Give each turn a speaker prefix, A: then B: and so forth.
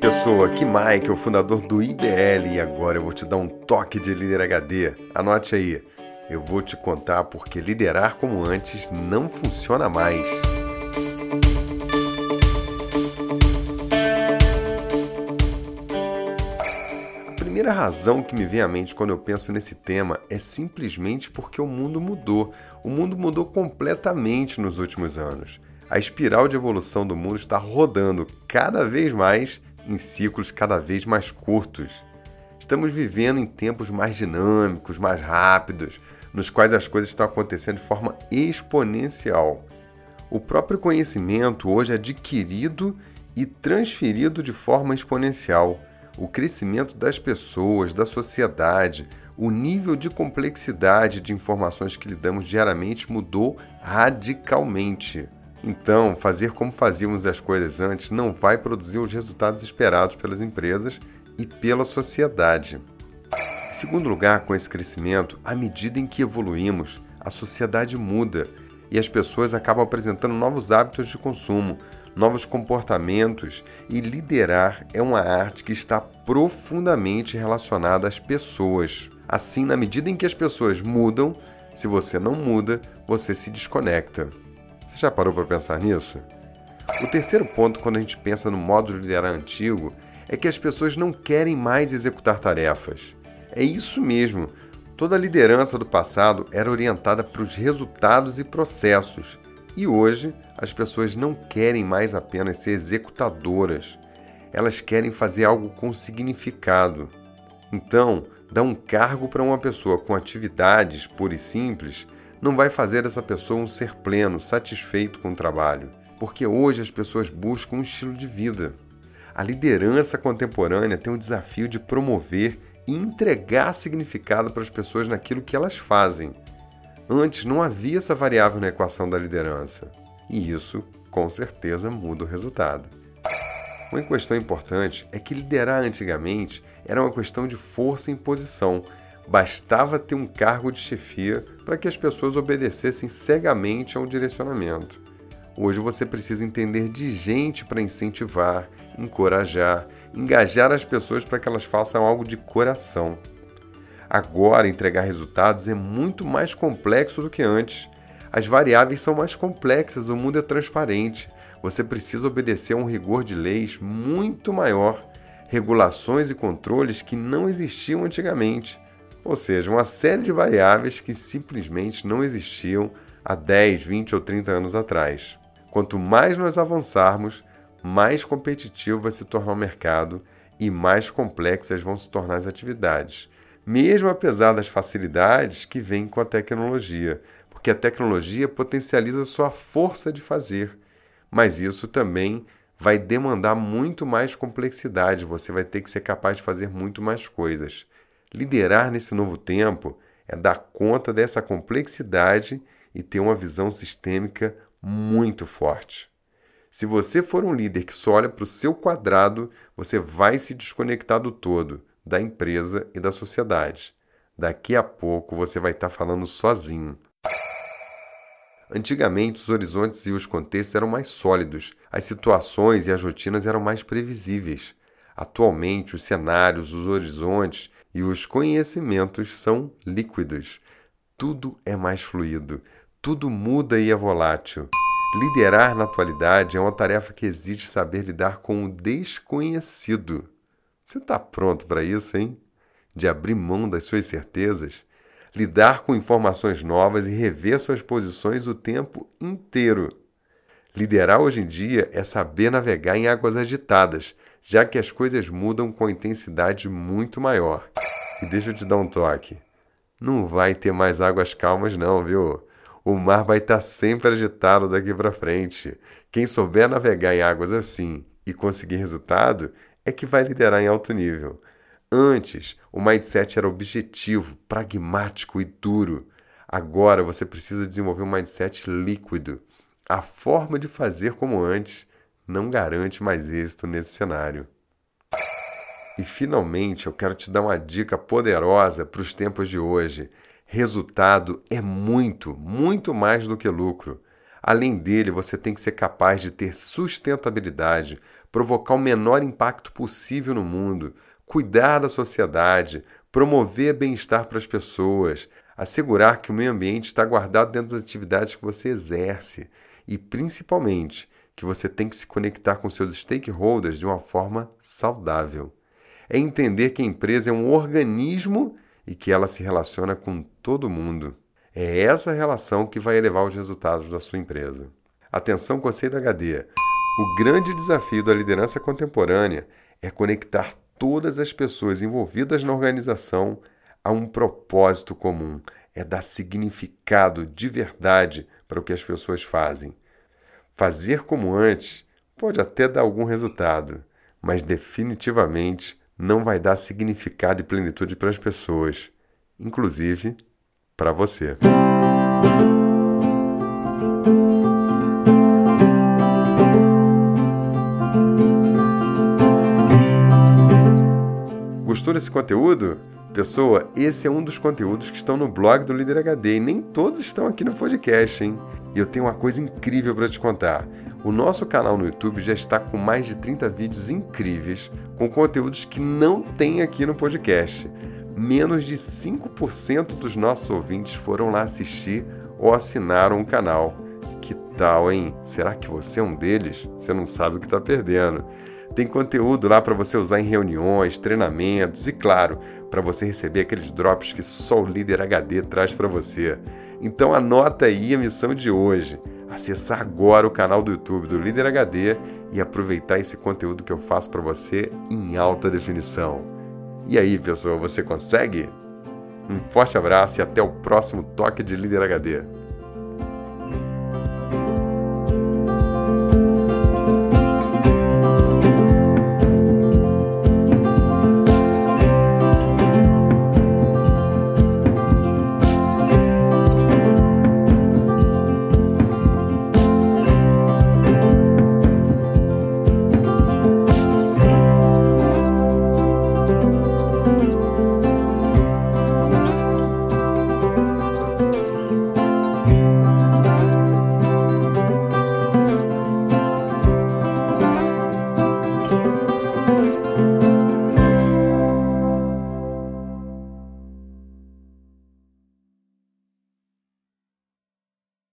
A: pessoa, aqui Mike, o fundador do IBL, e agora eu vou te dar um toque de líder HD. Anote aí, eu vou te contar porque liderar como antes não funciona mais. A primeira razão que me vem à mente quando eu penso nesse tema é simplesmente porque o mundo mudou. O mundo mudou completamente nos últimos anos. A espiral de evolução do mundo está rodando cada vez mais em ciclos cada vez mais curtos. Estamos vivendo em tempos mais dinâmicos, mais rápidos, nos quais as coisas estão acontecendo de forma exponencial. O próprio conhecimento hoje é adquirido e transferido de forma exponencial. O crescimento das pessoas, da sociedade, o nível de complexidade de informações que lidamos diariamente mudou radicalmente. Então, fazer como fazíamos as coisas antes não vai produzir os resultados esperados pelas empresas e pela sociedade. Em segundo lugar, com esse crescimento, à medida em que evoluímos, a sociedade muda e as pessoas acabam apresentando novos hábitos de consumo, novos comportamentos, e liderar é uma arte que está profundamente relacionada às pessoas. Assim, na medida em que as pessoas mudam, se você não muda, você se desconecta. Você já parou para pensar nisso? O terceiro ponto, quando a gente pensa no modo de liderar antigo, é que as pessoas não querem mais executar tarefas. É isso mesmo. Toda a liderança do passado era orientada para os resultados e processos. E hoje, as pessoas não querem mais apenas ser executadoras. Elas querem fazer algo com significado. Então, dar um cargo para uma pessoa com atividades pura e simples não vai fazer dessa pessoa um ser pleno, satisfeito com o trabalho, porque hoje as pessoas buscam um estilo de vida. A liderança contemporânea tem o desafio de promover e entregar significado para as pessoas naquilo que elas fazem. Antes não havia essa variável na equação da liderança, e isso, com certeza, muda o resultado. Uma questão importante é que liderar antigamente era uma questão de força e imposição, Bastava ter um cargo de chefia para que as pessoas obedecessem cegamente a um direcionamento. Hoje você precisa entender de gente para incentivar, encorajar, engajar as pessoas para que elas façam algo de coração. Agora, entregar resultados é muito mais complexo do que antes. As variáveis são mais complexas, o mundo é transparente. Você precisa obedecer a um rigor de leis muito maior, regulações e controles que não existiam antigamente. Ou seja, uma série de variáveis que simplesmente não existiam há 10, 20 ou 30 anos atrás. Quanto mais nós avançarmos, mais competitivo vai se tornar o mercado e mais complexas vão se tornar as atividades, mesmo apesar das facilidades que vêm com a tecnologia, porque a tecnologia potencializa sua força de fazer, mas isso também vai demandar muito mais complexidade, você vai ter que ser capaz de fazer muito mais coisas. Liderar nesse novo tempo é dar conta dessa complexidade e ter uma visão sistêmica muito forte. Se você for um líder que só olha para o seu quadrado, você vai se desconectar do todo, da empresa e da sociedade. Daqui a pouco você vai estar falando sozinho. Antigamente, os horizontes e os contextos eram mais sólidos, as situações e as rotinas eram mais previsíveis. Atualmente, os cenários, os horizontes e os conhecimentos são líquidos. Tudo é mais fluido, tudo muda e é volátil. Liderar na atualidade é uma tarefa que exige saber lidar com o desconhecido. Você está pronto para isso, hein? De abrir mão das suas certezas, lidar com informações novas e rever suas posições o tempo inteiro. Liderar hoje em dia é saber navegar em águas agitadas, já que as coisas mudam com intensidade muito maior. E deixa eu te dar um toque. Não vai ter mais águas calmas não, viu? O mar vai estar sempre agitado daqui para frente. Quem souber navegar em águas assim e conseguir resultado é que vai liderar em alto nível. Antes, o mindset era objetivo, pragmático e duro. Agora você precisa desenvolver um mindset líquido. A forma de fazer como antes não garante mais êxito nesse cenário. E finalmente eu quero te dar uma dica poderosa para os tempos de hoje. Resultado é muito, muito mais do que lucro. Além dele, você tem que ser capaz de ter sustentabilidade, provocar o menor impacto possível no mundo, cuidar da sociedade, promover bem-estar para as pessoas, assegurar que o meio ambiente está guardado dentro das atividades que você exerce e, principalmente, que você tem que se conectar com seus stakeholders de uma forma saudável. É entender que a empresa é um organismo e que ela se relaciona com todo mundo. É essa relação que vai elevar os resultados da sua empresa. Atenção, conceito HD. O grande desafio da liderança contemporânea é conectar todas as pessoas envolvidas na organização a um propósito comum, é dar significado de verdade para o que as pessoas fazem. Fazer como antes pode até dar algum resultado, mas definitivamente não vai dar significado e plenitude para as pessoas, inclusive para você. Gostou desse conteúdo? Pessoa, esse é um dos conteúdos que estão no blog do Líder HD e nem todos estão aqui no podcast, hein? E eu tenho uma coisa incrível para te contar. O nosso canal no YouTube já está com mais de 30 vídeos incríveis com conteúdos que não tem aqui no podcast. Menos de 5% dos nossos ouvintes foram lá assistir ou assinaram o canal. Que tal, hein? Será que você é um deles? Você não sabe o que está perdendo. Tem conteúdo lá para você usar em reuniões, treinamentos e, claro, para você receber aqueles drops que só o líder HD traz para você. Então anota aí a missão de hoje: acessar agora o canal do YouTube do Líder HD e aproveitar esse conteúdo que eu faço para você em alta definição. E aí, pessoal, você consegue? Um forte abraço e até o próximo Toque de Líder HD.